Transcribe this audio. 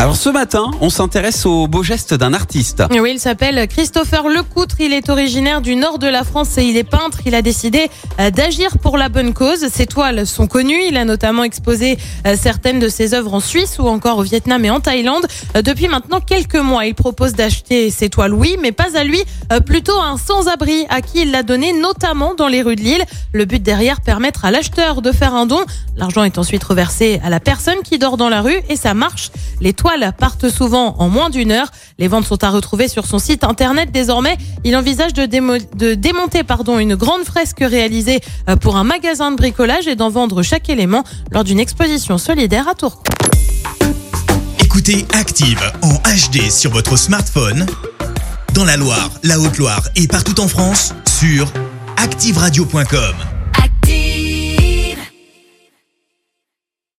Alors ce matin, on s'intéresse au beau geste d'un artiste. Oui, il s'appelle Christopher Lecoutre. Il est originaire du nord de la France et il est peintre. Il a décidé euh, d'agir pour la bonne cause. Ses toiles sont connues. Il a notamment exposé euh, certaines de ses œuvres en Suisse ou encore au Vietnam et en Thaïlande. Euh, Depuis maintenant quelques mois, il propose d'acheter ses toiles, oui, mais pas à lui, plutôt à un sans-abri à qui il l'a donné, notamment dans les rues de Lille. Le but derrière, permettre à l'acheteur de faire un don. L'argent est ensuite reversé à la personne qui dort dans la rue et ça marche. Les toiles partent souvent en moins d'une heure. Les ventes sont à retrouver sur son site internet désormais. Il envisage de, démo- de démonter pardon, une grande fresque réalisée euh, pour un magasin de bricolage et d'en vendre chaque élément lors d'une exposition solidaire à Tours. Écoutez Active en HD sur votre smartphone, dans la Loire, la Haute-Loire et partout en France, sur activeradio.com.